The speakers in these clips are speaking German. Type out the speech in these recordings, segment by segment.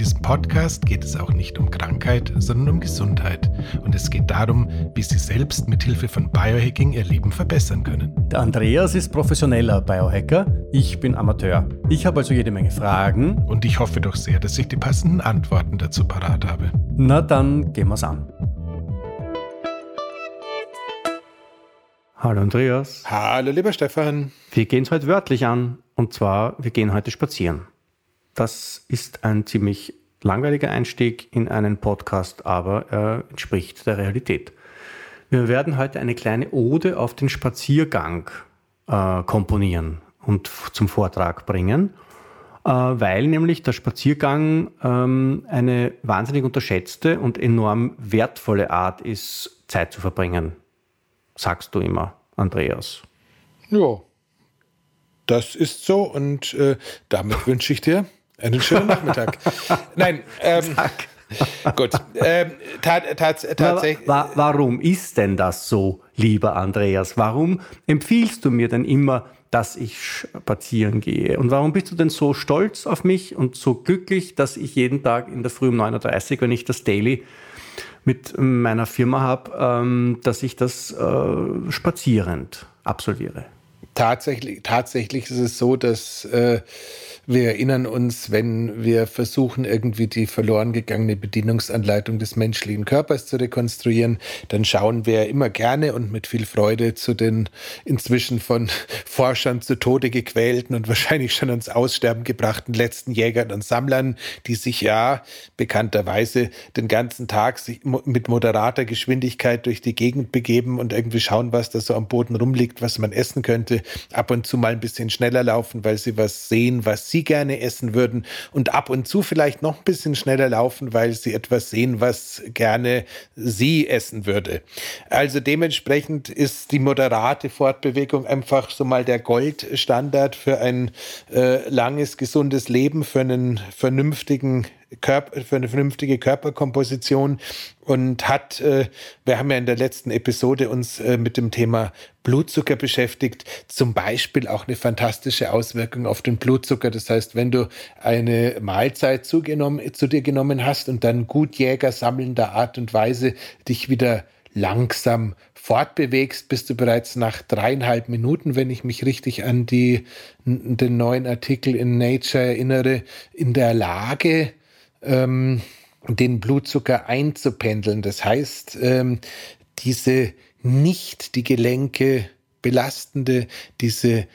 In diesem Podcast geht es auch nicht um Krankheit, sondern um Gesundheit. Und es geht darum, wie Sie selbst mit Hilfe von Biohacking Ihr Leben verbessern können. Der Andreas ist professioneller Biohacker. Ich bin Amateur. Ich habe also jede Menge Fragen. Und ich hoffe doch sehr, dass ich die passenden Antworten dazu parat habe. Na dann gehen wir's an. Hallo Andreas. Hallo lieber Stefan. Wir gehen es heute wörtlich an. Und zwar, wir gehen heute spazieren. Das ist ein ziemlich langweiliger Einstieg in einen Podcast, aber er entspricht der Realität. Wir werden heute eine kleine Ode auf den Spaziergang äh, komponieren und zum Vortrag bringen, äh, weil nämlich der Spaziergang ähm, eine wahnsinnig unterschätzte und enorm wertvolle Art ist, Zeit zu verbringen. Sagst du immer, Andreas. Ja, das ist so und äh, damit wünsche ich dir einen schönen Nachmittag. Nein, ähm, gut. Ähm, tatsächlich. Wa warum ist denn das so, lieber Andreas? Warum empfiehlst du mir denn immer, dass ich spazieren gehe? Und warum bist du denn so stolz auf mich und so glücklich, dass ich jeden Tag in der Früh um 9.30 Uhr, wenn ich das Daily mit meiner Firma habe, ähm, dass ich das äh, spazierend absolviere? Tatsächlich, tatsächlich ist es so, dass äh, wir erinnern uns, wenn wir versuchen, irgendwie die verloren gegangene Bedienungsanleitung des menschlichen Körpers zu rekonstruieren, dann schauen wir immer gerne und mit viel Freude zu den inzwischen von Forschern zu Tode gequälten und wahrscheinlich schon ans Aussterben gebrachten letzten Jägern und Sammlern, die sich ja bekannterweise den ganzen Tag mit moderater Geschwindigkeit durch die Gegend begeben und irgendwie schauen, was da so am Boden rumliegt, was man essen könnte, ab und zu mal ein bisschen schneller laufen, weil sie was sehen, was sie Sie gerne essen würden und ab und zu vielleicht noch ein bisschen schneller laufen, weil Sie etwas sehen, was gerne Sie essen würde. Also dementsprechend ist die moderate Fortbewegung einfach so mal der Goldstandard für ein äh, langes, gesundes Leben, für einen vernünftigen Körper, für eine vernünftige Körperkomposition und hat, äh, wir haben ja in der letzten Episode uns äh, mit dem Thema Blutzucker beschäftigt, zum Beispiel auch eine fantastische Auswirkung auf den Blutzucker. Das heißt, wenn du eine Mahlzeit zugenommen, zu dir genommen hast und dann gut Jäger sammelnder Art und Weise dich wieder langsam fortbewegst, bist du bereits nach dreieinhalb Minuten, wenn ich mich richtig an die, den neuen Artikel in Nature erinnere, in der Lage, ähm, den Blutzucker einzupendeln. Das heißt, ähm, diese nicht die Gelenke belastende, diese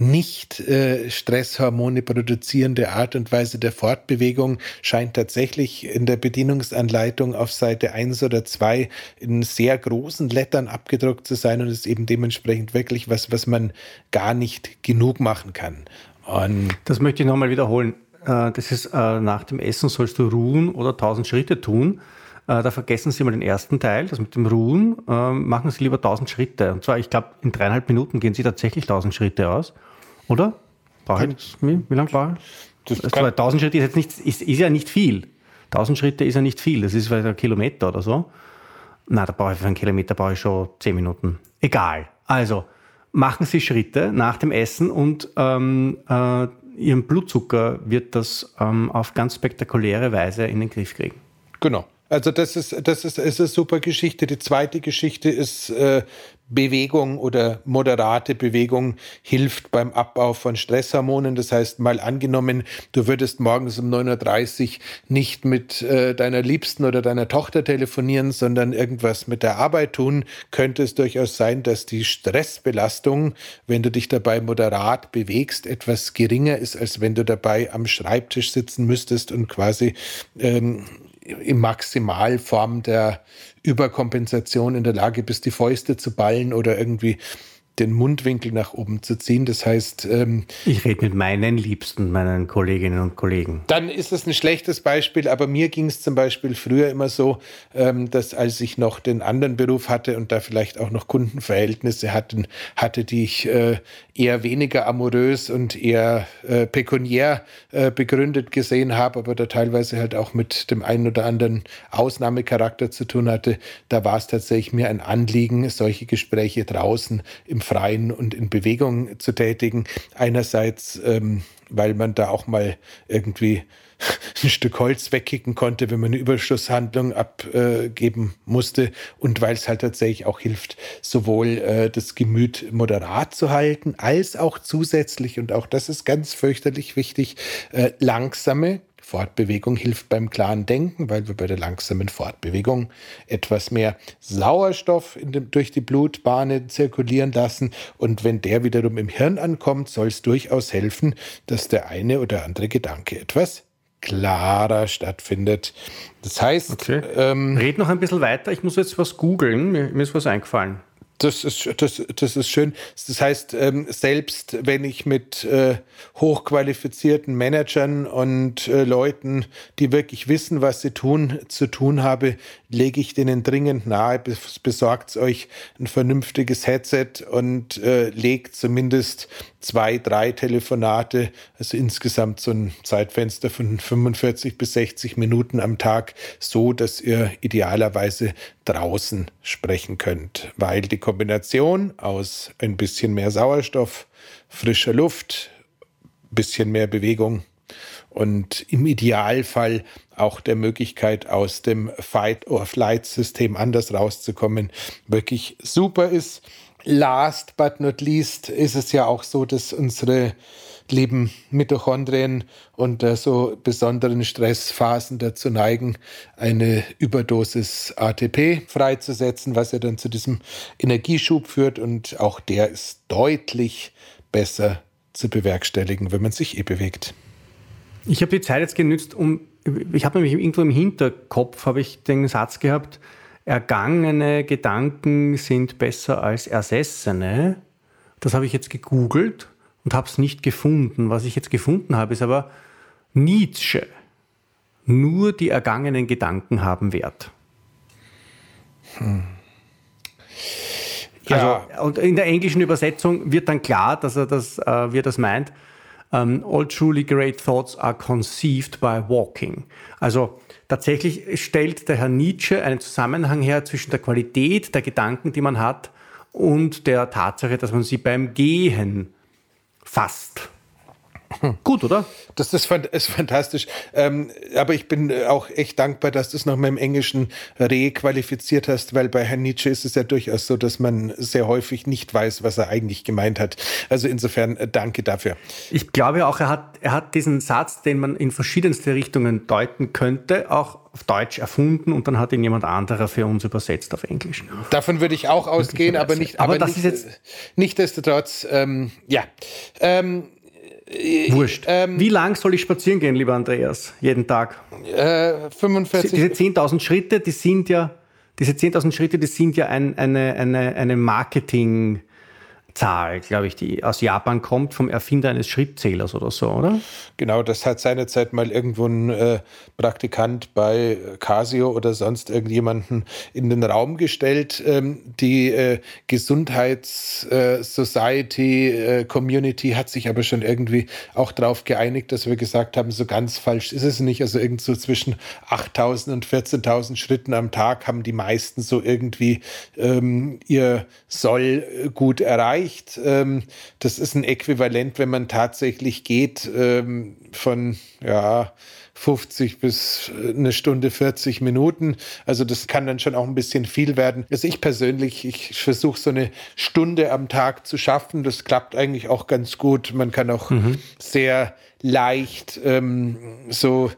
nicht äh, Stresshormone produzierende Art und Weise der Fortbewegung scheint tatsächlich in der Bedienungsanleitung auf Seite 1 oder 2 in sehr großen Lettern abgedruckt zu sein und ist eben dementsprechend wirklich was, was man gar nicht genug machen kann. Und das möchte ich nochmal wiederholen. Äh, das ist, äh, nach dem Essen sollst du ruhen oder 1000 Schritte tun. Äh, da vergessen Sie mal den ersten Teil, das mit dem Ruhen. Machen Sie lieber 1000 Schritte. Und zwar, ich glaube, in dreieinhalb Minuten gehen Sie tatsächlich 1000 Schritte aus. Oder? Brauche ich, wie, wie lange brauche ich? Das 1000 Schritte ist, jetzt nicht, ist, ist, ja nicht viel. 1000 Schritte ist ja nicht viel. Das ist vielleicht ein Kilometer oder so. Na, da brauche ich für einen Kilometer brauche ich schon 10 Minuten. Egal. Also, machen Sie Schritte nach dem Essen und ähm, äh, Ihren Blutzucker wird das ähm, auf ganz spektakuläre Weise in den Griff kriegen. Genau. Also das ist, das ist, ist eine super Geschichte. Die zweite Geschichte ist äh, Bewegung oder moderate Bewegung hilft beim Abbau von Stresshormonen. Das heißt, mal angenommen, du würdest morgens um 9.30 Uhr nicht mit äh, deiner Liebsten oder deiner Tochter telefonieren, sondern irgendwas mit der Arbeit tun, könnte es durchaus sein, dass die Stressbelastung, wenn du dich dabei moderat bewegst, etwas geringer ist, als wenn du dabei am Schreibtisch sitzen müsstest und quasi ähm, in Maximalform der Überkompensation in der Lage bist, die Fäuste zu ballen oder irgendwie den Mundwinkel nach oben zu ziehen. Das heißt. Ähm, ich rede mit meinen Liebsten, meinen Kolleginnen und Kollegen. Dann ist es ein schlechtes Beispiel, aber mir ging es zum Beispiel früher immer so, ähm, dass als ich noch den anderen Beruf hatte und da vielleicht auch noch Kundenverhältnisse hatten, hatte, die ich äh, eher weniger amorös und eher äh, pekuniär äh, begründet gesehen habe, aber da teilweise halt auch mit dem einen oder anderen Ausnahmecharakter zu tun hatte, da war es tatsächlich mir ein Anliegen, solche Gespräche draußen im Freien und in Bewegung zu tätigen. Einerseits, ähm, weil man da auch mal irgendwie ein Stück Holz wegkicken konnte, wenn man eine Überschusshandlung abgeben musste und weil es halt tatsächlich auch hilft, sowohl äh, das Gemüt moderat zu halten, als auch zusätzlich, und auch das ist ganz fürchterlich wichtig, äh, langsame Fortbewegung hilft beim klaren Denken, weil wir bei der langsamen Fortbewegung etwas mehr Sauerstoff dem, durch die Blutbahnen zirkulieren lassen. Und wenn der wiederum im Hirn ankommt, soll es durchaus helfen, dass der eine oder andere Gedanke etwas klarer stattfindet. Das heißt, okay. ähm, red noch ein bisschen weiter. Ich muss jetzt was googeln. Mir, mir ist was eingefallen. Das ist, das, das ist schön. Das heißt, ähm, selbst wenn ich mit äh, hochqualifizierten Managern und äh, Leuten, die wirklich wissen, was sie tun, zu tun habe, lege ich denen dringend nahe, besorgt euch ein vernünftiges Headset und äh, legt zumindest zwei, drei Telefonate, also insgesamt so ein Zeitfenster von 45 bis 60 Minuten am Tag, so dass ihr idealerweise draußen sprechen könnt, weil die Kombination aus ein bisschen mehr Sauerstoff, frischer Luft, bisschen mehr Bewegung und im Idealfall auch der Möglichkeit aus dem Fight-or-Flight-System anders rauszukommen, wirklich super ist. Last but not least ist es ja auch so, dass unsere lieben Mitochondrien unter so besonderen Stressphasen dazu neigen, eine Überdosis ATP freizusetzen, was ja dann zu diesem Energieschub führt. Und auch der ist deutlich besser zu bewerkstelligen, wenn man sich eh bewegt. Ich habe die Zeit jetzt genützt, um, ich habe nämlich irgendwo im Hinterkopf, habe ich den Satz gehabt, ergangene Gedanken sind besser als ersessene. Das habe ich jetzt gegoogelt und habe es nicht gefunden. Was ich jetzt gefunden habe, ist aber Nietzsche. Nur die ergangenen Gedanken haben Wert. Hm. Ja. Also, und in der englischen Übersetzung wird dann klar, dass er das, äh, wie er das meint. Um, all truly great thoughts are conceived by walking. Also tatsächlich stellt der Herr Nietzsche einen Zusammenhang her zwischen der Qualität der Gedanken, die man hat, und der Tatsache, dass man sie beim Gehen Fast fasst. Gut, oder? Das ist, ist fantastisch. Ähm, aber ich bin auch echt dankbar, dass du es noch mal im Englischen requalifiziert hast, weil bei Herrn Nietzsche ist es ja durchaus so, dass man sehr häufig nicht weiß, was er eigentlich gemeint hat. Also insofern äh, danke dafür. Ich glaube auch, er hat, er hat diesen Satz, den man in verschiedenste Richtungen deuten könnte, auch auf Deutsch erfunden und dann hat ihn jemand anderer für uns übersetzt auf Englisch. Davon würde ich auch ausgehen, aber nicht. Aber, aber das nicht, ist jetzt. Nichtsdestotrotz, ähm, ja. Ähm, Wurscht. Ähm, Wie lang soll ich spazieren gehen, lieber Andreas, jeden Tag? Äh, 45. Diese 10.000 Schritte, die sind ja, diese 10.000 Schritte, die sind ja ein, eine, eine, eine Marketing- Zahl, glaube ich, die aus Japan kommt, vom Erfinder eines Schrittzählers oder so, oder? Genau, das hat seinerzeit mal irgendwo ein äh, Praktikant bei Casio oder sonst irgendjemanden in den Raum gestellt. Ähm, die äh, Gesundheits-Society, äh, äh, hat sich aber schon irgendwie auch darauf geeinigt, dass wir gesagt haben, so ganz falsch ist es nicht. Also irgend so zwischen 8.000 und 14.000 Schritten am Tag haben die meisten so irgendwie ähm, ihr Soll gut erreicht erreicht. Ähm, das ist ein Äquivalent, wenn man tatsächlich geht, ähm, von ja, 50 bis äh, eine Stunde 40 Minuten. Also das kann dann schon auch ein bisschen viel werden. Also ich persönlich, ich versuche so eine Stunde am Tag zu schaffen. Das klappt eigentlich auch ganz gut. Man kann auch mhm. sehr leicht ähm, so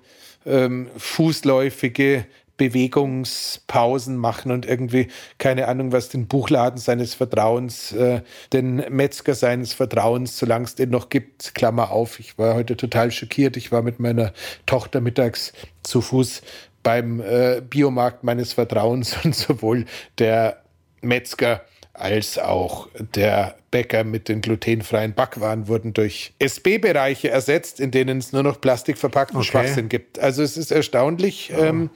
ähm, fußläufige Bewegungspausen machen und irgendwie, keine Ahnung, was den Buchladen seines Vertrauens, äh, den Metzger seines Vertrauens, solange es den noch gibt, Klammer auf. Ich war heute total schockiert. Ich war mit meiner Tochter mittags zu Fuß beim äh, Biomarkt meines Vertrauens und sowohl der Metzger als auch der Bäcker mit den glutenfreien Backwaren wurden durch SB-Bereiche ersetzt, in denen es nur noch plastikverpackten okay. Schwachsinn gibt. Also es ist erstaunlich. Ja. Ähm,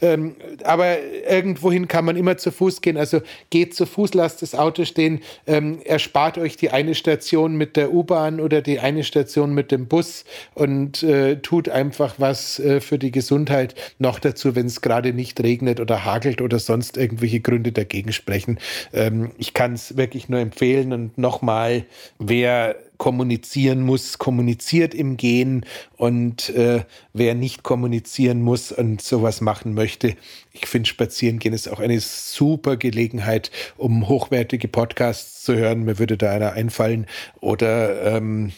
ähm, aber irgendwohin kann man immer zu Fuß gehen. Also geht zu Fuß, lasst das Auto stehen, ähm, erspart euch die eine Station mit der U-Bahn oder die eine Station mit dem Bus und äh, tut einfach was äh, für die Gesundheit. Noch dazu, wenn es gerade nicht regnet oder hagelt oder sonst irgendwelche Gründe dagegen sprechen. Ähm, ich kann es wirklich nur empfehlen und nochmal, wer kommunizieren muss, kommuniziert im Gehen und äh, wer nicht kommunizieren muss und sowas machen möchte, ich finde Spazierengehen ist auch eine super Gelegenheit, um hochwertige Podcasts zu hören. Mir würde da einer einfallen oder ähm,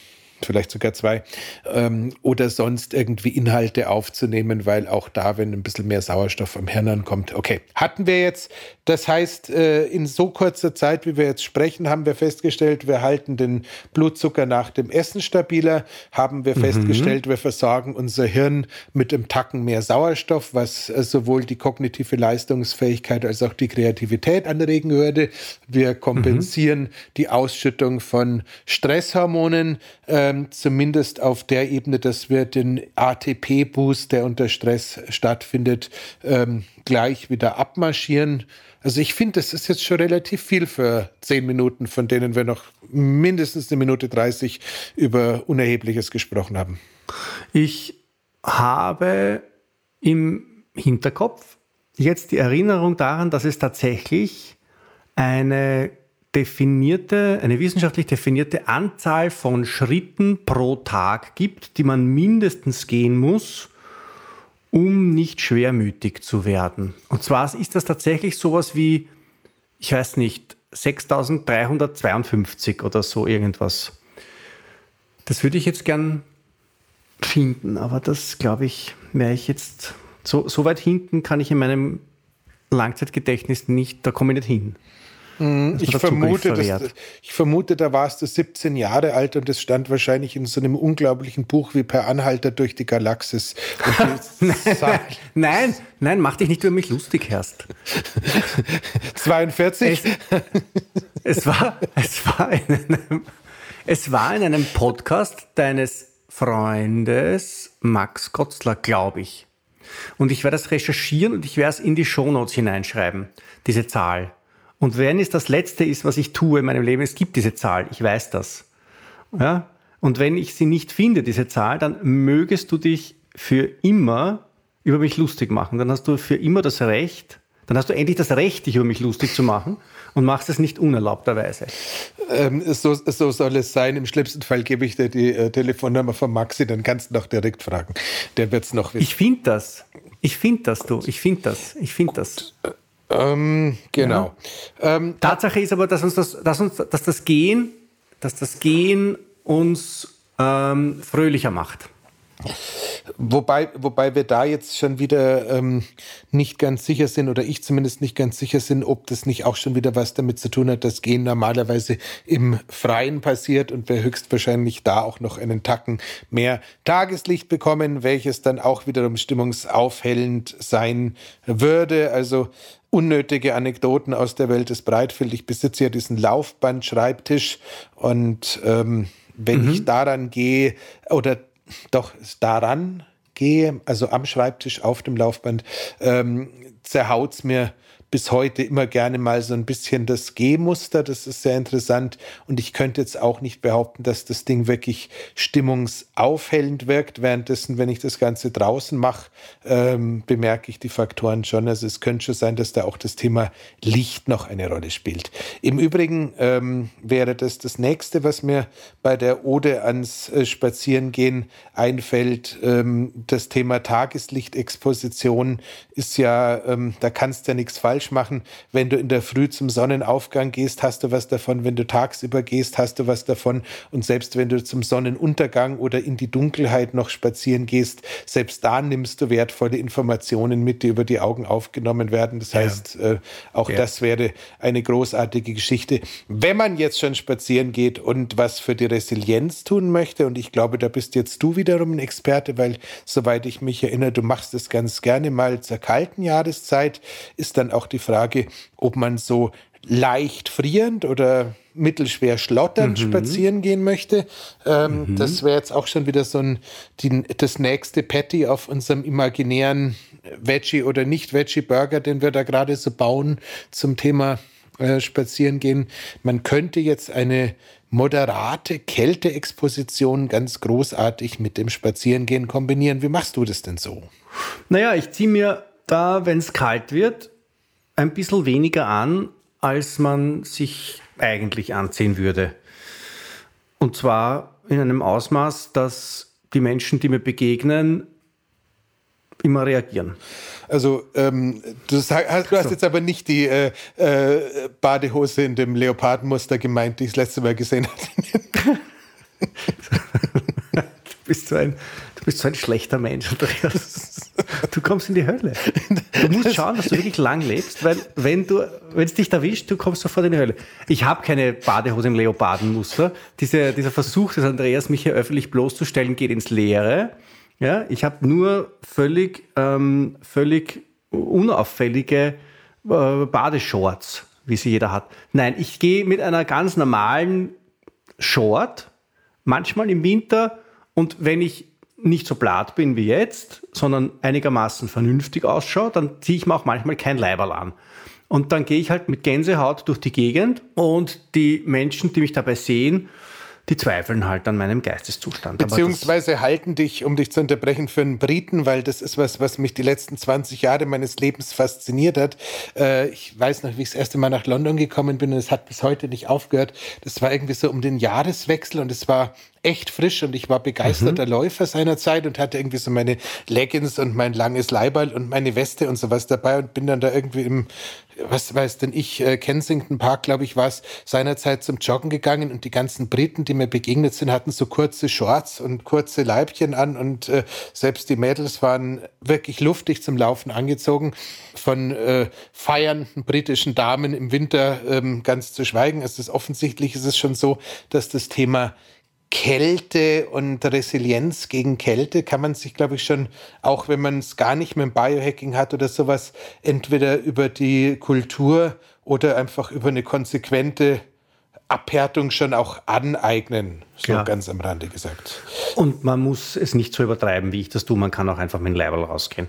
vielleicht sogar zwei, ähm, oder sonst irgendwie Inhalte aufzunehmen, weil auch da, wenn ein bisschen mehr Sauerstoff am Hirn ankommt, okay. Hatten wir jetzt, das heißt, äh, in so kurzer Zeit, wie wir jetzt sprechen, haben wir festgestellt, wir halten den Blutzucker nach dem Essen stabiler, haben wir mhm. festgestellt, wir versorgen unser Hirn mit einem Tacken mehr Sauerstoff, was äh, sowohl die kognitive Leistungsfähigkeit als auch die Kreativität anregen würde. Wir kompensieren mhm. die Ausschüttung von Stresshormonen. Äh, ähm, zumindest auf der Ebene, dass wir den ATP-Boost, der unter Stress stattfindet, ähm, gleich wieder abmarschieren. Also ich finde, das ist jetzt schon relativ viel für zehn Minuten, von denen wir noch mindestens eine Minute 30 über Unerhebliches gesprochen haben. Ich habe im Hinterkopf jetzt die Erinnerung daran, dass es tatsächlich eine definierte, eine wissenschaftlich definierte Anzahl von Schritten pro Tag gibt, die man mindestens gehen muss, um nicht schwermütig zu werden. Und zwar ist das tatsächlich sowas wie, ich weiß nicht, 6352 oder so irgendwas. Das würde ich jetzt gern finden, aber das glaube ich, wäre ich jetzt so, so weit hinten kann ich in meinem Langzeitgedächtnis nicht, da komme ich nicht hin. Mhm. Ich vermute, das, ich vermute, da warst du 17 Jahre alt und es stand wahrscheinlich in so einem unglaublichen Buch wie Per Anhalter durch die Galaxis. nein, nein, mach dich nicht über mich lustig, Herst. 42? Es, es, war, es, war in einem, es war in einem Podcast deines Freundes Max Gotzler, glaube ich. Und ich werde das recherchieren und ich werde es in die Shownotes hineinschreiben, diese Zahl. Und wenn es das Letzte ist, was ich tue in meinem Leben, es gibt diese Zahl, ich weiß das. Ja? Und wenn ich sie nicht finde, diese Zahl, dann mögest du dich für immer über mich lustig machen. Dann hast du für immer das Recht, dann hast du endlich das Recht, dich über mich lustig zu machen und machst es nicht unerlaubterweise. Ähm, so, so, soll es sein. Im schlimmsten Fall gebe ich dir die äh, Telefonnummer von Maxi, dann kannst du noch direkt fragen. Der wird es noch wissen. Ich finde das. Ich finde das, du. Ich finde das. Ich finde das. Äh, ähm, genau. Ja. Ähm, Tatsache ist aber, dass uns das, dass uns, dass das Gehen, dass das Gehen uns ähm, fröhlicher macht. Wobei, wobei wir da jetzt schon wieder ähm, nicht ganz sicher sind, oder ich zumindest nicht ganz sicher sind, ob das nicht auch schon wieder was damit zu tun hat, dass Gehen normalerweise im Freien passiert und wir höchstwahrscheinlich da auch noch einen Tacken mehr Tageslicht bekommen, welches dann auch wiederum stimmungsaufhellend sein würde. Also unnötige Anekdoten aus der Welt des Breitfeld. Ich besitze ja diesen Laufbandschreibtisch und ähm, wenn mhm. ich daran gehe oder doch daran gehe, also am Schreibtisch auf dem Laufband, ähm, zerhaut es mir bis heute immer gerne mal so ein bisschen das G-Muster. Das ist sehr interessant. Und ich könnte jetzt auch nicht behaupten, dass das Ding wirklich stimmungsaufhellend wirkt. Währenddessen, wenn ich das Ganze draußen mache, ähm, bemerke ich die Faktoren schon. Also es könnte schon sein, dass da auch das Thema Licht noch eine Rolle spielt. Im Übrigen ähm, wäre das das nächste, was mir bei der Ode ans äh, Spazierengehen einfällt. Ähm, das Thema Tageslichtexposition ist ja, ähm, da kannst du ja nichts falsch falsch machen. Wenn du in der Früh zum Sonnenaufgang gehst, hast du was davon. Wenn du tagsüber gehst, hast du was davon. Und selbst wenn du zum Sonnenuntergang oder in die Dunkelheit noch spazieren gehst, selbst da nimmst du wertvolle Informationen mit, die über die Augen aufgenommen werden. Das heißt, ja. äh, auch ja. das wäre eine großartige Geschichte. Wenn man jetzt schon spazieren geht und was für die Resilienz tun möchte, und ich glaube, da bist jetzt du wiederum ein Experte, weil soweit ich mich erinnere, du machst es ganz gerne mal zur kalten Jahreszeit, ist dann auch die Frage, ob man so leicht frierend oder mittelschwer schlotternd mhm. spazieren gehen möchte. Ähm, mhm. Das wäre jetzt auch schon wieder so ein, die, das nächste Patty auf unserem imaginären Veggie- oder Nicht-Veggie-Burger, den wir da gerade so bauen zum Thema äh, spazieren gehen. Man könnte jetzt eine moderate Kälteexposition ganz großartig mit dem Spazierengehen kombinieren. Wie machst du das denn so? Naja, ich ziehe mir da, wenn es kalt wird, ein bisschen weniger an, als man sich eigentlich anziehen würde. Und zwar in einem Ausmaß, dass die Menschen, die mir begegnen, immer reagieren. Also ähm, du, hast, du hast jetzt aber nicht die äh, äh, Badehose in dem Leopardenmuster gemeint, die ich das letzte Mal gesehen habe. du, bist so ein, bist so ein schlechter Mensch, Andreas. Du kommst in die Hölle. Du musst schauen, dass du wirklich lang lebst, weil wenn du, wenn es dich erwischt, du kommst sofort in die Hölle. Ich habe keine Badehose im Leopardenmuster. Diese, dieser Versuch des Andreas, mich hier öffentlich bloßzustellen, geht ins Leere. Ja, ich habe nur völlig, ähm, völlig unauffällige äh, Badeshorts, wie sie jeder hat. Nein, ich gehe mit einer ganz normalen Short, manchmal im Winter und wenn ich nicht so blatt bin wie jetzt, sondern einigermaßen vernünftig ausschaue, dann ziehe ich mir auch manchmal kein Leiberl an. Und dann gehe ich halt mit Gänsehaut durch die Gegend und die Menschen, die mich dabei sehen, die zweifeln halt an meinem Geisteszustand. Beziehungsweise halten dich, um dich zu unterbrechen, für einen Briten, weil das ist was, was mich die letzten 20 Jahre meines Lebens fasziniert hat. Äh, ich weiß noch, wie ich das erste Mal nach London gekommen bin und es hat bis heute nicht aufgehört. Das war irgendwie so um den Jahreswechsel und es war echt frisch und ich war begeisterter mhm. Läufer seinerzeit und hatte irgendwie so meine Leggings und mein langes Leiberl und meine Weste und sowas dabei und bin dann da irgendwie im, was weiß denn ich, äh, Kensington Park, glaube ich, war es, seinerzeit zum Joggen gegangen und die ganzen Briten, die mir begegnet sind, hatten so kurze Shorts und kurze Leibchen an und äh, selbst die Mädels waren wirklich luftig zum Laufen angezogen. Von äh, feiernden britischen Damen im Winter ähm, ganz zu schweigen. Es ist offensichtlich, ist es schon so, dass das Thema Kälte und Resilienz gegen Kälte kann man sich, glaube ich, schon, auch wenn man es gar nicht mit dem Biohacking hat oder sowas, entweder über die Kultur oder einfach über eine konsequente Abhärtung schon auch aneignen, so ja. ganz am Rande gesagt. Und man muss es nicht so übertreiben, wie ich das tue. Man kann auch einfach mit dem Leiberl rausgehen.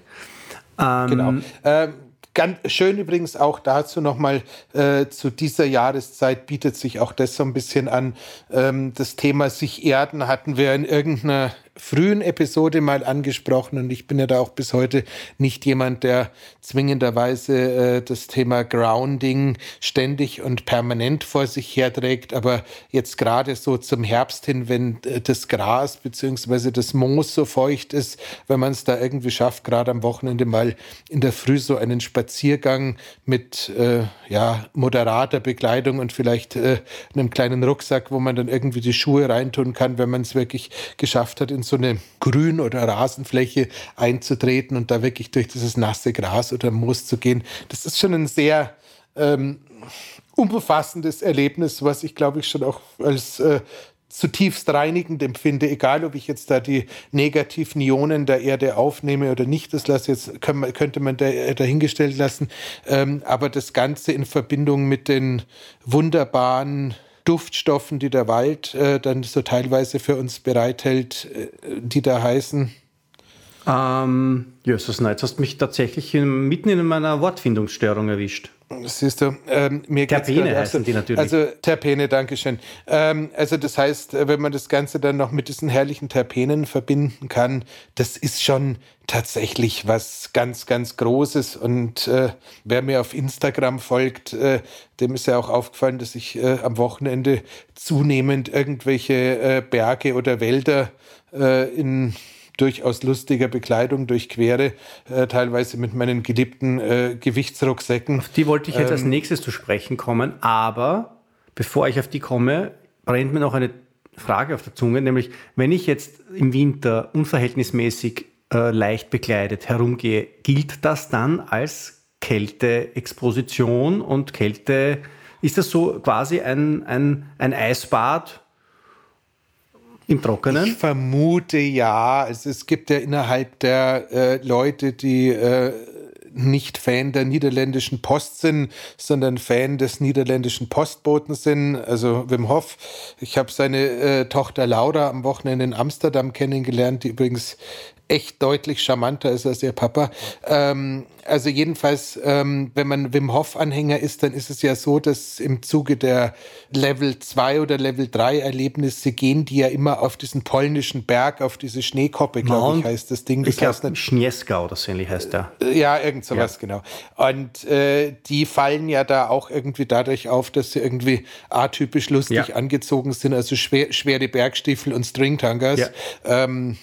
Ähm, genau. Ähm, Ganz schön übrigens auch dazu nochmal äh, zu dieser Jahreszeit bietet sich auch das so ein bisschen an. Ähm, das Thema sich erden hatten wir in irgendeiner frühen Episode mal angesprochen und ich bin ja da auch bis heute nicht jemand, der zwingenderweise äh, das Thema Grounding ständig und permanent vor sich herträgt, aber jetzt gerade so zum Herbst hin, wenn äh, das Gras beziehungsweise das Moos so feucht ist, wenn man es da irgendwie schafft, gerade am Wochenende mal in der Früh so einen Spaziergang mit äh, ja moderater Bekleidung und vielleicht äh, einem kleinen Rucksack, wo man dann irgendwie die Schuhe reintun kann, wenn man es wirklich geschafft hat, in so eine Grün- oder Rasenfläche einzutreten und da wirklich durch dieses nasse Gras oder Moos zu gehen. Das ist schon ein sehr ähm, umfassendes Erlebnis, was ich glaube ich schon auch als äh, zutiefst reinigend empfinde, egal ob ich jetzt da die negativen Ionen der Erde aufnehme oder nicht, das lasse jetzt könnte man da, äh, dahingestellt lassen, ähm, aber das Ganze in Verbindung mit den wunderbaren Duftstoffen, die der Wald äh, dann so teilweise für uns bereithält, äh, die da heißen? Ähm, Jesus, nein, jetzt hast du mich tatsächlich in, mitten in meiner Wortfindungsstörung erwischt. Siehst du, ähm, mir Terpene heißen die natürlich. Also Terpene, Dankeschön. Ähm, also das heißt, äh, wenn man das Ganze dann noch mit diesen herrlichen Terpenen verbinden kann, das ist schon tatsächlich was ganz, ganz Großes. Und äh, wer mir auf Instagram folgt, äh, dem ist ja auch aufgefallen, dass ich äh, am Wochenende zunehmend irgendwelche äh, Berge oder Wälder äh, in durchaus lustiger Bekleidung durchquere, äh, teilweise mit meinen geliebten äh, Gewichtsrucksäcken. Auf die wollte ich jetzt ähm, als nächstes zu sprechen kommen, aber bevor ich auf die komme, brennt mir noch eine Frage auf der Zunge, nämlich wenn ich jetzt im Winter unverhältnismäßig äh, leicht bekleidet herumgehe, gilt das dann als Kälteexposition und Kälte, ist das so quasi ein, ein, ein Eisbad im Trockenen? Ich vermute ja. Also es gibt ja innerhalb der äh, Leute, die äh, nicht Fan der niederländischen Post sind, sondern Fan des niederländischen Postboten sind, also Wim Hof. Ich habe seine äh, Tochter Laura am Wochenende in Amsterdam kennengelernt, die übrigens echt deutlich charmanter ist als ihr Papa. Ähm, also jedenfalls, ähm, wenn man Wim Hof-Anhänger ist, dann ist es ja so, dass im Zuge der Level 2 oder Level 3 Erlebnisse gehen die ja immer auf diesen polnischen Berg, auf diese Schneekoppe, glaube ich, heißt das Ding. Das ich glaube, Schnieska oder so ähnlich heißt der. Ja, irgend sowas, ja. genau. Und äh, die fallen ja da auch irgendwie dadurch auf, dass sie irgendwie atypisch lustig ja. angezogen sind, also schwer, schwere Bergstiefel und Stringtangers. Ja. Ähm,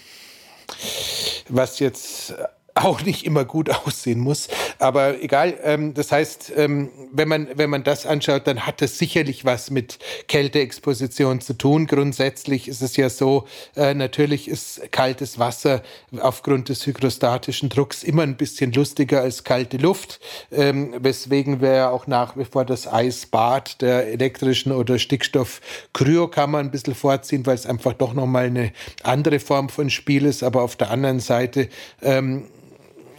was jetzt auch nicht immer gut aussehen muss. Aber egal, ähm, das heißt, ähm, wenn, man, wenn man das anschaut, dann hat das sicherlich was mit Kälteexposition zu tun. Grundsätzlich ist es ja so, äh, natürlich ist kaltes Wasser aufgrund des hydrostatischen Drucks immer ein bisschen lustiger als kalte Luft, ähm, weswegen wir auch nach wie vor das Eisbad der elektrischen oder Stickstoff-Kryokammer ein bisschen vorziehen, weil es einfach doch nochmal eine andere Form von Spiel ist. Aber auf der anderen Seite ähm,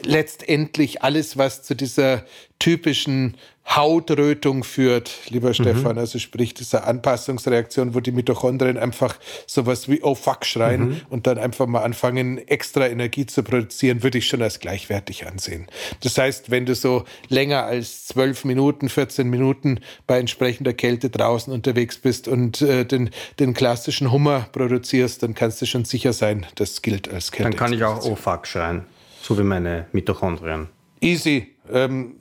letztendlich alles, was zu dieser typischen Hautrötung führt, lieber mhm. Stefan, also sprich dieser Anpassungsreaktion, wo die Mitochondrien einfach sowas wie oh fuck schreien mhm. und dann einfach mal anfangen, extra Energie zu produzieren, würde ich schon als gleichwertig ansehen. Das heißt, wenn du so länger als zwölf Minuten, 14 Minuten bei entsprechender Kälte draußen unterwegs bist und äh, den, den klassischen Hummer produzierst, dann kannst du schon sicher sein, das gilt als Kälte. Dann kann ich auch oh fuck schreien. So wie meine Mitochondrien. Easy. Ähm,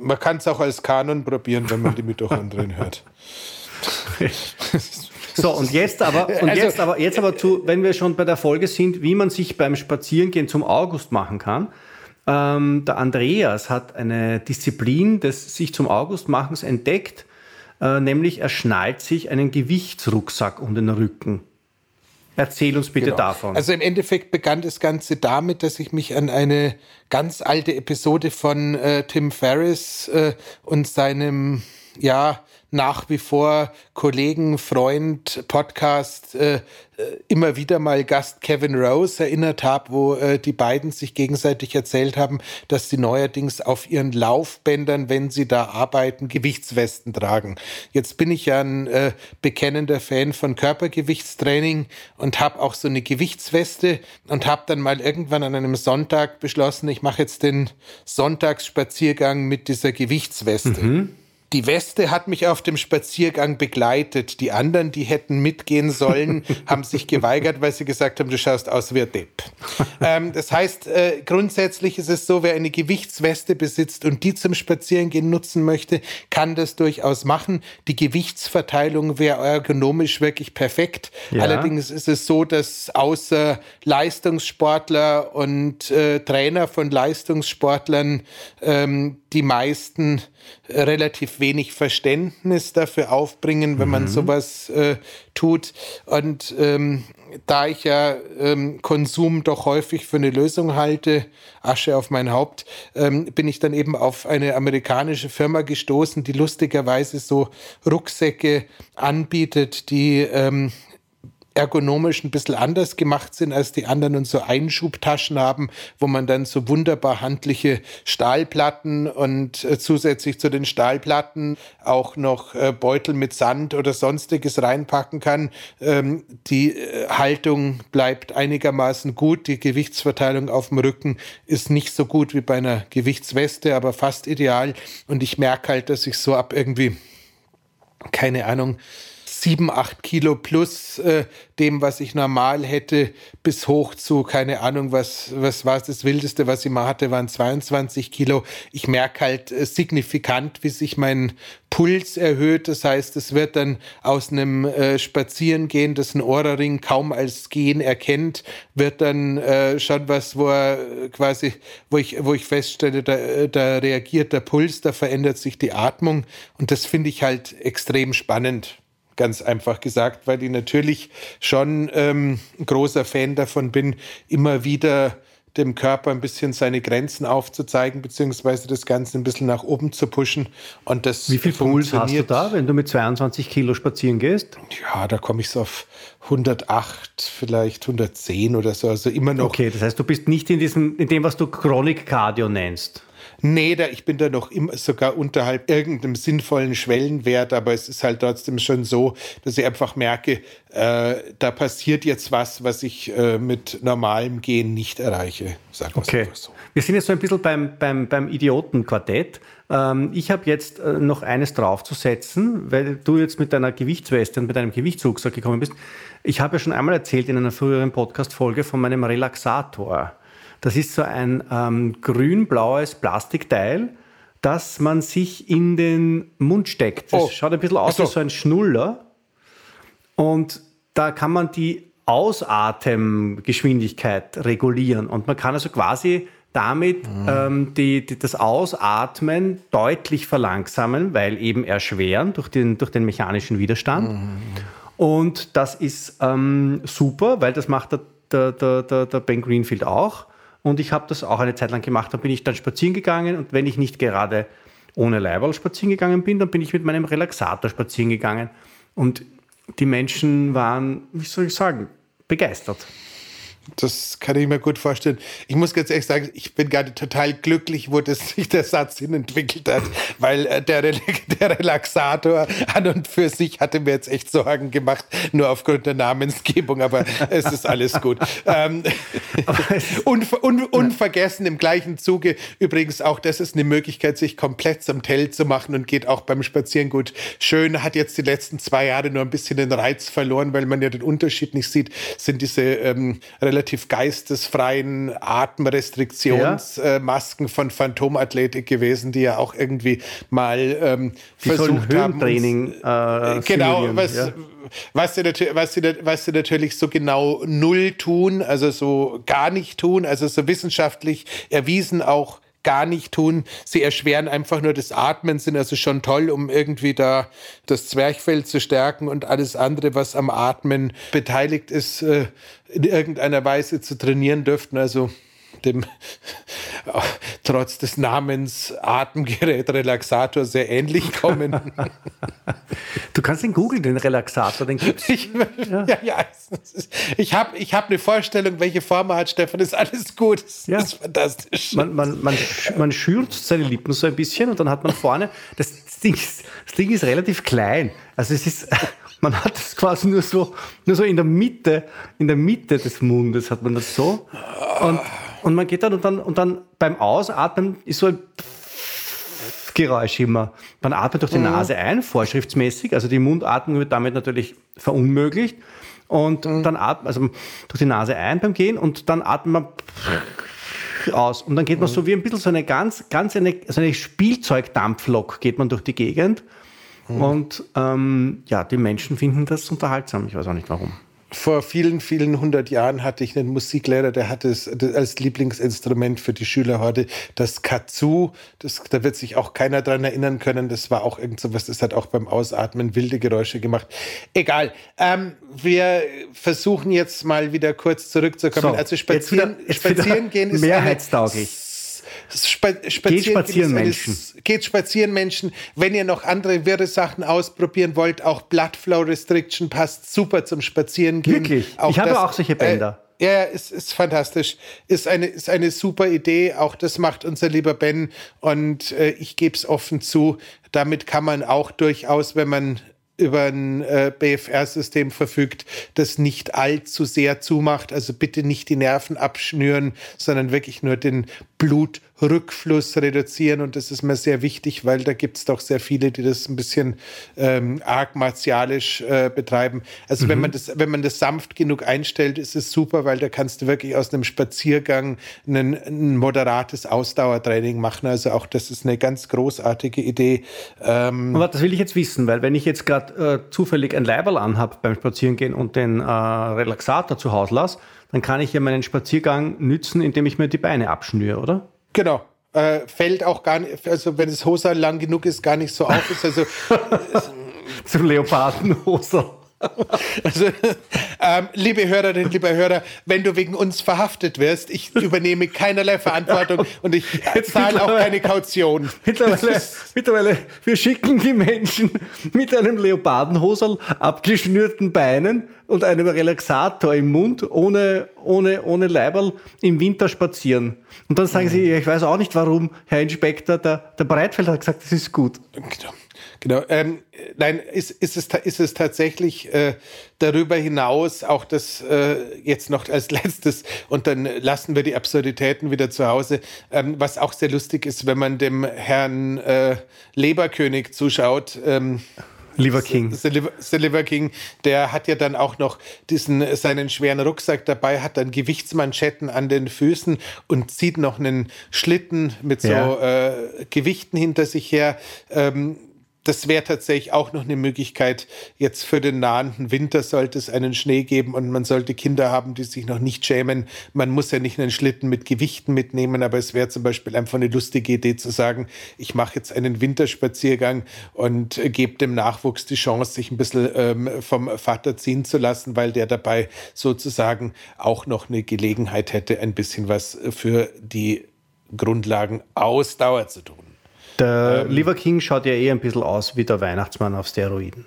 man kann es auch als Kanon probieren, wenn man die Mitochondrien hört. So, und jetzt aber, und also, jetzt aber, jetzt aber zu, wenn wir schon bei der Folge sind, wie man sich beim Spazierengehen zum August machen kann. Ähm, der Andreas hat eine Disziplin des sich zum Augustmachens entdeckt, äh, nämlich er schnallt sich einen Gewichtsrucksack um den Rücken. Erzähl uns bitte genau. davon. Also im Endeffekt begann das Ganze damit, dass ich mich an eine ganz alte Episode von äh, Tim Ferriss äh, und seinem, ja, nach wie vor Kollegen, Freund, Podcast äh, äh, immer wieder mal Gast Kevin Rose erinnert habe, wo äh, die beiden sich gegenseitig erzählt haben, dass sie neuerdings auf ihren Laufbändern, wenn sie da arbeiten, Gewichtswesten tragen. Jetzt bin ich ja ein äh, bekennender Fan von Körpergewichtstraining und habe auch so eine Gewichtsweste und habe dann mal irgendwann an einem Sonntag beschlossen, ich mache jetzt den Sonntagsspaziergang mit dieser Gewichtsweste. Mhm. Die Weste hat mich auf dem Spaziergang begleitet. Die anderen, die hätten mitgehen sollen, haben sich geweigert, weil sie gesagt haben, du schaust aus wie ein Depp. ähm, das heißt, äh, grundsätzlich ist es so, wer eine Gewichtsweste besitzt und die zum Spazierengehen nutzen möchte, kann das durchaus machen. Die Gewichtsverteilung wäre ergonomisch wirklich perfekt. Ja. Allerdings ist es so, dass außer Leistungssportler und äh, Trainer von Leistungssportlern ähm, die meisten relativ wenig Verständnis dafür aufbringen, wenn mhm. man sowas äh, tut. Und ähm, da ich ja ähm, Konsum doch häufig für eine Lösung halte, Asche auf mein Haupt, ähm, bin ich dann eben auf eine amerikanische Firma gestoßen, die lustigerweise so Rucksäcke anbietet, die ähm, ergonomisch ein bisschen anders gemacht sind als die anderen und so Einschubtaschen haben, wo man dann so wunderbar handliche Stahlplatten und äh, zusätzlich zu den Stahlplatten auch noch äh, Beutel mit Sand oder sonstiges reinpacken kann. Ähm, die äh, Haltung bleibt einigermaßen gut. Die Gewichtsverteilung auf dem Rücken ist nicht so gut wie bei einer Gewichtsweste, aber fast ideal. Und ich merke halt, dass ich so ab irgendwie, keine Ahnung, sieben, acht Kilo plus äh, dem, was ich normal hätte, bis hoch zu, keine Ahnung, was, was war das Wildeste, was ich mal hatte, waren 22 Kilo. Ich merke halt äh, signifikant, wie sich mein Puls erhöht. Das heißt, es wird dann aus einem äh, Spazierengehen, das ein Ohrring kaum als Gehen erkennt, wird dann äh, schon was, wo er quasi, wo ich, wo ich feststelle, da, da reagiert der Puls, da verändert sich die Atmung und das finde ich halt extrem spannend ganz einfach gesagt, weil ich natürlich schon ähm, ein großer Fan davon bin, immer wieder dem Körper ein bisschen seine Grenzen aufzuzeigen, beziehungsweise das Ganze ein bisschen nach oben zu pushen. Und das Wie viel Puls hast du da, wenn du mit 22 Kilo spazieren gehst? Ja, da komme ich so auf 108, vielleicht 110 oder so. Also immer noch. Okay, das heißt, du bist nicht in diesem, in dem, was du Chronik Cardio nennst. Nee, da, ich bin da noch immer sogar unterhalb irgendeinem sinnvollen Schwellenwert, aber es ist halt trotzdem schon so, dass ich einfach merke, äh, da passiert jetzt was, was ich äh, mit normalem Gehen nicht erreiche. Sagen wir okay. so. Wir sind jetzt so ein bisschen beim, beim, beim Idiotenquartett. Ähm, ich habe jetzt äh, noch eines draufzusetzen, weil du jetzt mit deiner Gewichtsweste und mit deinem Gewichtsrucksack gekommen bist. Ich habe ja schon einmal erzählt in einer früheren Podcast-Folge von meinem Relaxator. Das ist so ein ähm, grün-blaues Plastikteil, das man sich in den Mund steckt. Das oh. schaut ein bisschen aus so. wie so ein Schnuller. Und da kann man die Ausatemgeschwindigkeit regulieren. Und man kann also quasi damit mhm. ähm, die, die, das Ausatmen deutlich verlangsamen, weil eben erschweren durch den, durch den mechanischen Widerstand. Mhm. Und das ist ähm, super, weil das macht der, der, der, der Ben Greenfield auch. Und ich habe das auch eine Zeit lang gemacht. Dann bin ich dann spazieren gegangen und wenn ich nicht gerade ohne Leiberl spazieren gegangen bin, dann bin ich mit meinem Relaxator spazieren gegangen. Und die Menschen waren, wie soll ich sagen, begeistert. Das kann ich mir gut vorstellen. Ich muss ganz ehrlich sagen, ich bin gerade total glücklich, wo das sich der Satz hin entwickelt hat, weil äh, der, der Relaxator an und für sich hatte mir jetzt echt Sorgen gemacht, nur aufgrund der Namensgebung, aber es ist alles gut. ähm, un, un, unvergessen im gleichen Zuge übrigens auch, das ist eine Möglichkeit, sich komplett zum Tell zu machen und geht auch beim Spazieren gut. Schön hat jetzt die letzten zwei Jahre nur ein bisschen den Reiz verloren, weil man ja den Unterschied nicht sieht, sind diese ähm, relativ geistesfreien Atemrestriktionsmasken ja. äh, von Phantomathletik gewesen, die ja auch irgendwie mal ähm, die versucht haben. Training. Äh, genau, was, ja. was, sie was, sie, was sie natürlich so genau null tun, also so gar nicht tun, also so wissenschaftlich erwiesen auch gar nicht tun. Sie erschweren einfach nur das Atmen, sind also schon toll, um irgendwie da das Zwerchfell zu stärken und alles andere, was am Atmen beteiligt ist, äh, in irgendeiner Weise zu trainieren dürften. Also dem trotz des Namens Atemgerät Relaxator sehr ähnlich kommen. Du kannst den googeln, den Relaxator, den gibt's. Ich, ja. ja, ja ich habe ich hab eine Vorstellung, welche Form er hat, Stefan, ist alles gut. Das ja. ist fantastisch. Man, man, man, man schürzt seine Lippen so ein bisschen und dann hat man vorne, das Ding ist, das Ding ist relativ klein. Also es ist, man hat es quasi nur so, nur so in der Mitte, in der Mitte des Mundes hat man das so. Und und man geht dann und dann, und dann beim Ausatmen ist so ein Geräusch immer. Man atmet durch die mhm. Nase ein, vorschriftsmäßig, also die Mundatmung wird damit natürlich verunmöglicht. Und mhm. dann atmet, also durch die Nase ein beim Gehen und dann atmet man aus. Und dann geht man mhm. so wie ein bisschen so eine ganz, ganz eine, so eine Spielzeugdampflok geht man durch die Gegend. Mhm. Und ähm, ja, die Menschen finden das unterhaltsam. Ich weiß auch nicht warum vor vielen, vielen hundert Jahren hatte ich einen Musiklehrer, der hatte es als Lieblingsinstrument für die Schüler heute das Katsu. Das, da wird sich auch keiner dran erinnern können. Das war auch irgend so was, das hat auch beim Ausatmen wilde Geräusche gemacht. Egal. Ähm, wir versuchen jetzt mal wieder kurz zurückzukommen. So, also spazieren, spazieren gehen ist mehrheitstauglich. Spa spazieren geht spazieren Menschen. Geht spazieren Menschen. Wenn ihr noch andere wirre Sachen ausprobieren wollt, auch Blood Flow Restriction passt super zum Spazierengehen. Wirklich? Auch ich habe auch solche Bänder. Äh, ja, ist, ist fantastisch. Ist eine, ist eine super Idee. Auch das macht unser lieber Ben. Und äh, ich gebe es offen zu. Damit kann man auch durchaus, wenn man über ein äh, BFR-System verfügt, das nicht allzu sehr zumacht. Also bitte nicht die Nerven abschnüren, sondern wirklich nur den Blutrückfluss reduzieren. Und das ist mir sehr wichtig, weil da gibt es doch sehr viele, die das ein bisschen ähm, arg martialisch äh, betreiben. Also mhm. wenn, man das, wenn man das sanft genug einstellt, ist es super, weil da kannst du wirklich aus einem Spaziergang einen, ein moderates Ausdauertraining machen. Also auch das ist eine ganz großartige Idee. Ähm, Aber das will ich jetzt wissen, weil wenn ich jetzt gerade äh, zufällig ein Leiberl anhabe beim Spazierengehen und den äh, Relaxator zu Hause lasse, dann kann ich ja meinen Spaziergang nützen, indem ich mir die Beine abschnüre, oder? Genau. Äh, fällt auch gar nicht, also wenn das Hosa lang genug ist, gar nicht so auf. Ist also zum Leopardenhoser. Also, ähm, liebe Hörerinnen, lieber Hörer, wenn du wegen uns verhaftet wirst, ich übernehme keinerlei Verantwortung und ich zahle auch keine Kaution. Mittlerweile, mittlerweile, wir schicken die Menschen mit einem Leopardenhosel, abgeschnürten Beinen und einem Relaxator im Mund, ohne, ohne, ohne Leiberl im Winter spazieren. Und dann sagen sie, ich weiß auch nicht warum, Herr Inspektor, der, der Breitfeld hat gesagt, das ist gut. Genau. Genau. Ähm, nein, ist, ist, es, ist es tatsächlich äh, darüber hinaus auch das äh, jetzt noch als letztes und dann lassen wir die Absurditäten wieder zu Hause, ähm, was auch sehr lustig ist, wenn man dem Herrn äh, Leberkönig zuschaut. Ähm, Lieber King. The Liver King, der hat ja dann auch noch diesen, seinen schweren Rucksack dabei, hat dann Gewichtsmanschetten an den Füßen und zieht noch einen Schlitten mit so ja. äh, Gewichten hinter sich her. Ähm, das wäre tatsächlich auch noch eine Möglichkeit. Jetzt für den nahenden Winter sollte es einen Schnee geben und man sollte Kinder haben, die sich noch nicht schämen. Man muss ja nicht einen Schlitten mit Gewichten mitnehmen, aber es wäre zum Beispiel einfach eine lustige Idee zu sagen, ich mache jetzt einen Winterspaziergang und gebe dem Nachwuchs die Chance, sich ein bisschen ähm, vom Vater ziehen zu lassen, weil der dabei sozusagen auch noch eine Gelegenheit hätte, ein bisschen was für die Grundlagen Ausdauer zu tun. Der ähm, Liver King schaut ja eh ein bisschen aus wie der Weihnachtsmann auf Steroiden.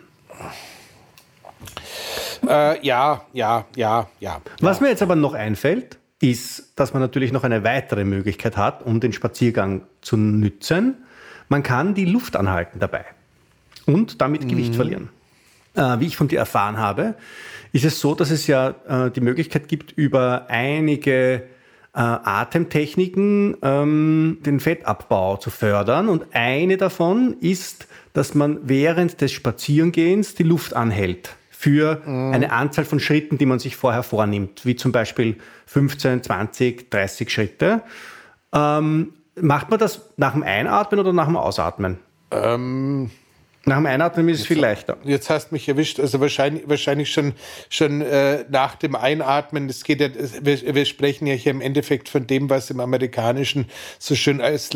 Äh, ja, ja, ja, ja. Was mir jetzt aber noch einfällt, ist, dass man natürlich noch eine weitere Möglichkeit hat, um den Spaziergang zu nützen. Man kann die Luft anhalten dabei und damit mhm. Gewicht verlieren. Äh, wie ich von dir erfahren habe, ist es so, dass es ja äh, die Möglichkeit gibt, über einige äh, Atemtechniken ähm, den Fettabbau zu fördern. Und eine davon ist, dass man während des Spazierengehens die Luft anhält für mhm. eine Anzahl von Schritten, die man sich vorher vornimmt, wie zum Beispiel 15, 20, 30 Schritte. Ähm, macht man das nach dem Einatmen oder nach dem Ausatmen? Ähm, nach dem Einatmen ist es viel leichter. Jetzt hast du mich erwischt. Also wahrscheinlich, wahrscheinlich schon, schon äh, nach dem Einatmen. Es geht ja, wir, wir, sprechen ja hier im Endeffekt von dem, was im Amerikanischen so schön als,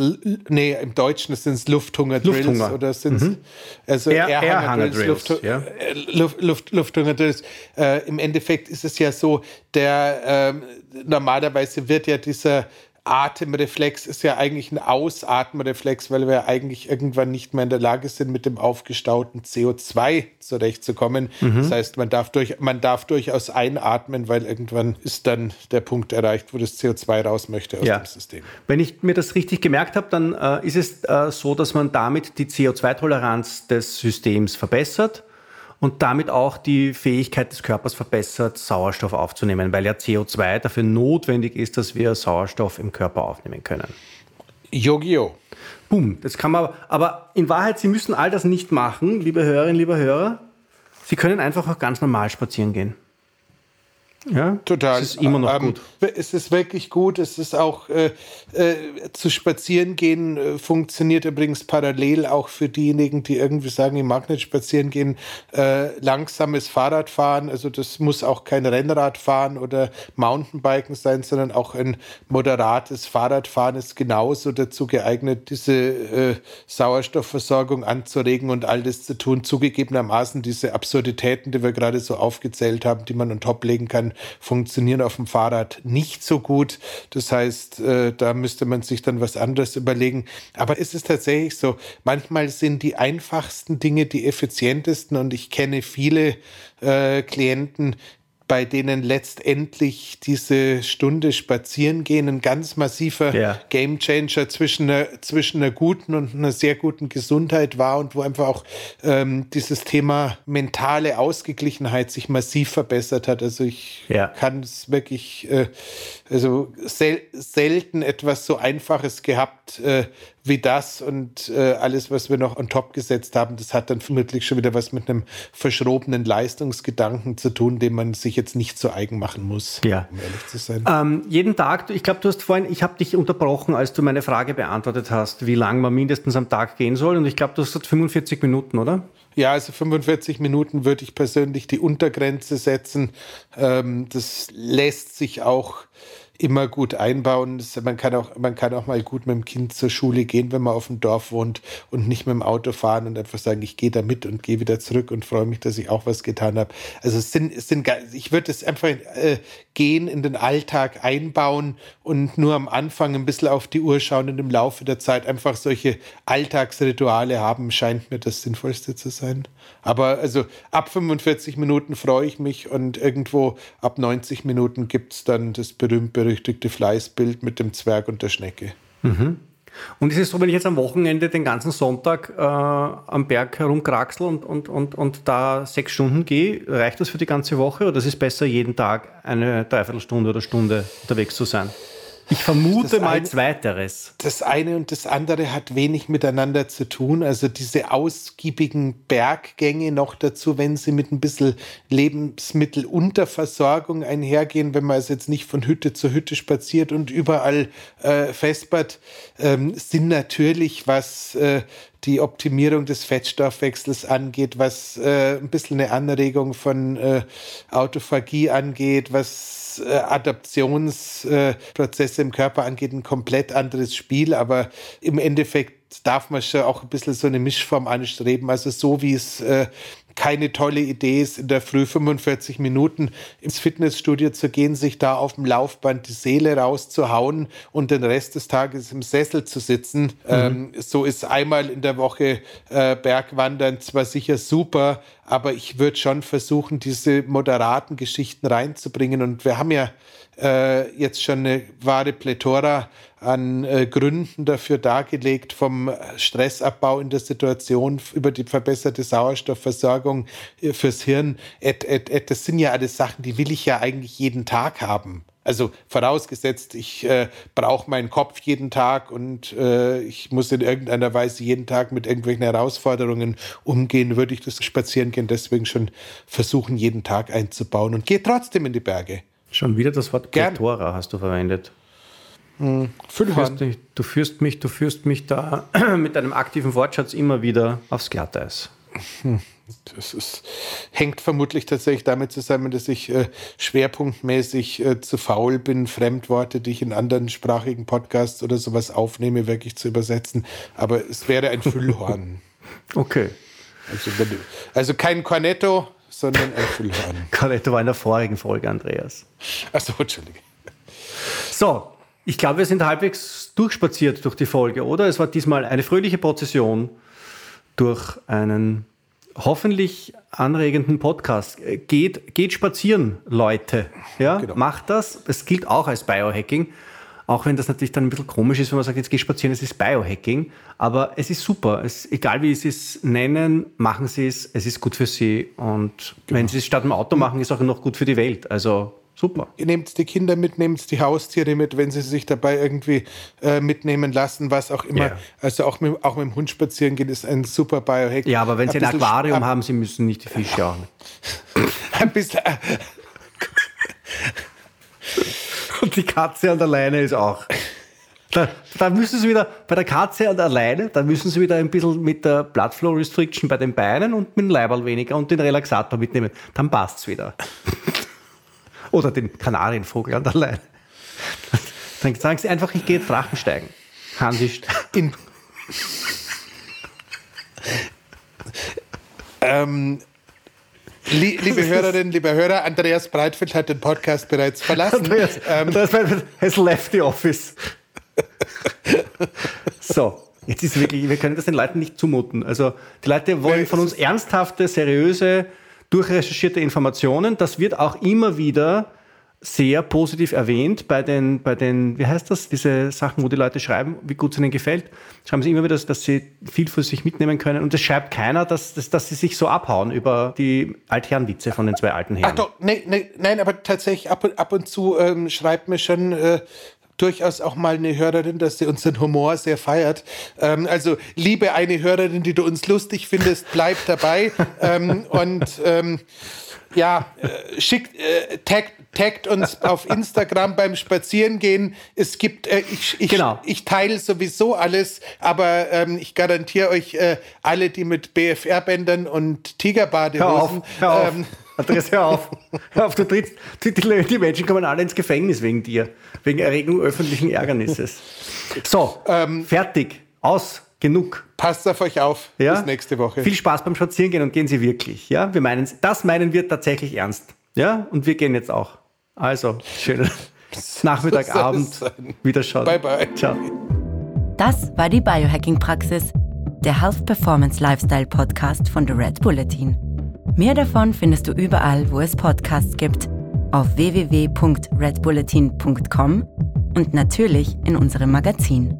nee, im Deutschen sind es Lufthunger-Drills Lufthunger. oder sind mhm. also Airhunger-Drills, Luft, ja. Äh, Luft, Luft, Lufthunger-Drills. Äh, Im Endeffekt ist es ja so, der äh, normalerweise wird ja dieser Atemreflex ist ja eigentlich ein Ausatmenreflex, weil wir eigentlich irgendwann nicht mehr in der Lage sind, mit dem aufgestauten CO2 zurechtzukommen. Mhm. Das heißt, man darf, durch, man darf durchaus einatmen, weil irgendwann ist dann der Punkt erreicht, wo das CO2 raus möchte aus ja. dem System. Wenn ich mir das richtig gemerkt habe, dann äh, ist es äh, so, dass man damit die CO2-Toleranz des Systems verbessert und damit auch die Fähigkeit des Körpers verbessert, Sauerstoff aufzunehmen, weil ja CO2 dafür notwendig ist, dass wir Sauerstoff im Körper aufnehmen können. Yogio. Boom, das kann man, aber in Wahrheit, Sie müssen all das nicht machen, liebe Hörerinnen, liebe Hörer. Sie können einfach auch ganz normal spazieren gehen. Ja, total. Es ist immer noch ähm, gut. Es ist wirklich gut. Es ist auch äh, äh, zu spazieren gehen äh, funktioniert übrigens parallel auch für diejenigen, die irgendwie sagen, ich mag nicht spazieren gehen. Äh, langsames Fahrradfahren, also das muss auch kein Rennradfahren oder Mountainbiken sein, sondern auch ein moderates Fahrradfahren ist genauso dazu geeignet, diese äh, Sauerstoffversorgung anzuregen und all das zu tun. Zugegebenermaßen diese Absurditäten, die wir gerade so aufgezählt haben, die man on top legen kann funktionieren auf dem Fahrrad nicht so gut. Das heißt, äh, da müsste man sich dann was anderes überlegen. Aber es ist tatsächlich so, manchmal sind die einfachsten Dinge die effizientesten und ich kenne viele äh, Klienten, bei denen letztendlich diese Stunde spazieren gehen ein ganz massiver ja. Gamechanger zwischen einer, zwischen einer guten und einer sehr guten Gesundheit war und wo einfach auch ähm, dieses Thema mentale Ausgeglichenheit sich massiv verbessert hat. Also ich ja. kann es wirklich, äh, also sel selten etwas so Einfaches gehabt, äh, wie das und äh, alles, was wir noch on top gesetzt haben, das hat dann vermutlich schon wieder was mit einem verschrobenen Leistungsgedanken zu tun, den man sich jetzt nicht zu eigen machen muss, ja. um ehrlich zu sein. Ähm, jeden Tag, ich glaube, du hast vorhin, ich habe dich unterbrochen, als du meine Frage beantwortet hast, wie lange man mindestens am Tag gehen soll und ich glaube, du hast gesagt 45 Minuten, oder? Ja, also 45 Minuten würde ich persönlich die Untergrenze setzen. Ähm, das lässt sich auch immer gut einbauen. man, kann auch, man kann auch mal gut mit dem Kind zur Schule gehen, wenn man auf dem Dorf wohnt und nicht mit dem Auto fahren und einfach sagen, ich gehe da mit und gehe wieder zurück und freue mich, dass ich auch was getan habe. Also es sind, es sind ich würde es einfach äh, gehen, in den Alltag einbauen und nur am Anfang ein bisschen auf die Uhr schauen und im Laufe der Zeit einfach solche Alltagsrituale haben, scheint mir das Sinnvollste zu sein. Aber also ab 45 Minuten freue ich mich und irgendwo ab 90 Minuten gibt es dann das berühmt-berüchtigte Fleißbild mit dem Zwerg und der Schnecke. Mhm. Und ist es so, wenn ich jetzt am Wochenende den ganzen Sonntag äh, am Berg herumkraxel und, und, und, und da sechs Stunden gehe, reicht das für die ganze Woche oder ist es besser, jeden Tag eine Dreiviertelstunde oder Stunde unterwegs zu sein? Ich vermute das mal zweiteres. Das eine und das andere hat wenig miteinander zu tun. Also diese ausgiebigen Berggänge noch dazu, wenn sie mit ein bisschen Lebensmittelunterversorgung einhergehen, wenn man also jetzt nicht von Hütte zu Hütte spaziert und überall äh, festbart, ähm, sind natürlich, was äh, die Optimierung des Fettstoffwechsels angeht, was äh, ein bisschen eine Anregung von äh, Autophagie angeht, was äh, Adaptionsprozesse im Körper angeht, ein komplett anderes Spiel. Aber im Endeffekt darf man schon auch ein bisschen so eine Mischform anstreben. Also so wie es äh, keine tolle Idee ist, in der Früh 45 Minuten ins Fitnessstudio zu gehen, sich da auf dem Laufband die Seele rauszuhauen und den Rest des Tages im Sessel zu sitzen. Mhm. Ähm, so ist einmal in der Woche äh, Bergwandern zwar sicher super, aber ich würde schon versuchen, diese moderaten Geschichten reinzubringen. Und wir haben ja äh, jetzt schon eine wahre Plethora an äh, Gründen dafür dargelegt, vom Stressabbau in der Situation über die verbesserte Sauerstoffversorgung äh, fürs Hirn. Et, et, et, das sind ja alles Sachen, die will ich ja eigentlich jeden Tag haben. Also vorausgesetzt, ich äh, brauche meinen Kopf jeden Tag und äh, ich muss in irgendeiner Weise jeden Tag mit irgendwelchen Herausforderungen umgehen, würde ich das Spazierengehen deswegen schon versuchen, jeden Tag einzubauen und gehe trotzdem in die Berge. Schon wieder das Wort Plethora hast du verwendet. Hm, du, führst mich, du, führst mich, du führst mich da mit deinem aktiven Wortschatz immer wieder aufs Glatteis. Hm, das ist, hängt vermutlich tatsächlich damit zusammen, dass ich äh, schwerpunktmäßig äh, zu faul bin, Fremdworte, die ich in anderen sprachigen Podcasts oder sowas aufnehme, wirklich zu übersetzen. Aber es wäre ein Füllhorn. okay. Also, du, also kein Cornetto, sondern ein Füllhorn. Cornetto war in der vorigen Folge, Andreas. Achso, Entschuldige. So, ich glaube, wir sind halbwegs durchspaziert durch die Folge, oder? Es war diesmal eine fröhliche Prozession durch einen hoffentlich anregenden Podcast. Geht, geht spazieren, Leute. Ja, genau. Macht das. Es gilt auch als Biohacking. Auch wenn das natürlich dann ein bisschen komisch ist, wenn man sagt, jetzt geh spazieren, es ist Biohacking. Aber es ist super. Es, egal wie Sie es nennen, machen Sie es. Es ist gut für Sie. Und genau. wenn Sie es statt dem Auto machen, ist es auch noch gut für die Welt. Also Super. Ihr nehmt die Kinder mit, nehmt die Haustiere mit, wenn sie sich dabei irgendwie äh, mitnehmen lassen, was auch immer. Yeah. Also auch mit, auch mit dem Hund spazieren gehen ist ein super Biohack. Ja, aber wenn ein sie ein Aquarium haben, sie müssen nicht die Fische auch. ein bisschen. Und die Katze an der Leine ist auch. Da, da, müssen sie wieder, bei der Katze an der Leine, da müssen sie wieder ein bisschen mit der Blood Flow Restriction bei den Beinen und mit dem Leiberl weniger und den Relaxator mitnehmen. Dann passt es wieder. Oder den Kanarienvogel an der Leine. Dann sagen sie einfach, ich gehe Drachen steigen. Hansi in ähm, liebe Hörerinnen, liebe Hörer, Andreas Breitfeld hat den Podcast bereits verlassen. Andreas, ähm, Andreas Breitfeld has left the office. so, jetzt ist wirklich, wir können das den Leuten nicht zumuten. Also die Leute wollen von uns ernsthafte, seriöse, durchrecherchierte Informationen. Das wird auch immer wieder sehr positiv erwähnt bei den, bei den, wie heißt das, diese Sachen, wo die Leute schreiben, wie gut es ihnen gefällt. Schreiben sie immer wieder, dass sie viel für sich mitnehmen können. Und es schreibt keiner, dass, dass, dass sie sich so abhauen über die Altherrenwitze von den zwei alten Herren. Ach doch, nee, nee, nein, aber tatsächlich ab und, ab und zu ähm, schreibt mir schon äh, durchaus auch mal eine Hörerin, dass sie unseren Humor sehr feiert. Ähm, also, liebe eine Hörerin, die du uns lustig findest, bleib dabei. ähm, und ähm, ja, äh, schickt, äh, taggt, taggt uns auf Instagram beim Spazierengehen. Es gibt, äh, ich, ich, genau. ich teile sowieso alles, aber ähm, ich garantiere euch, äh, alle, die mit BFR-Bändern und Tigerbadehosen hör auf, hör auf. Ähm, Andreas, hör auf. Hör auf, du trittst, die, die Menschen kommen alle ins Gefängnis wegen dir. Wegen Erregung öffentlichen Ärgernisses. So, ähm, fertig. Aus. Genug. Passt auf euch auf. Ja? Bis nächste Woche. Viel Spaß beim Spazierengehen und gehen Sie wirklich. Ja, wir meinen, das meinen wir tatsächlich ernst. Ja, und wir gehen jetzt auch. Also, schönen Nachmittag, Abend. Wiederschauen. Bye, bye. Ciao. Das war die Biohacking-Praxis, der Health Performance Lifestyle Podcast von The Red Bulletin. Mehr davon findest du überall, wo es Podcasts gibt, auf www.redbulletin.com und natürlich in unserem Magazin.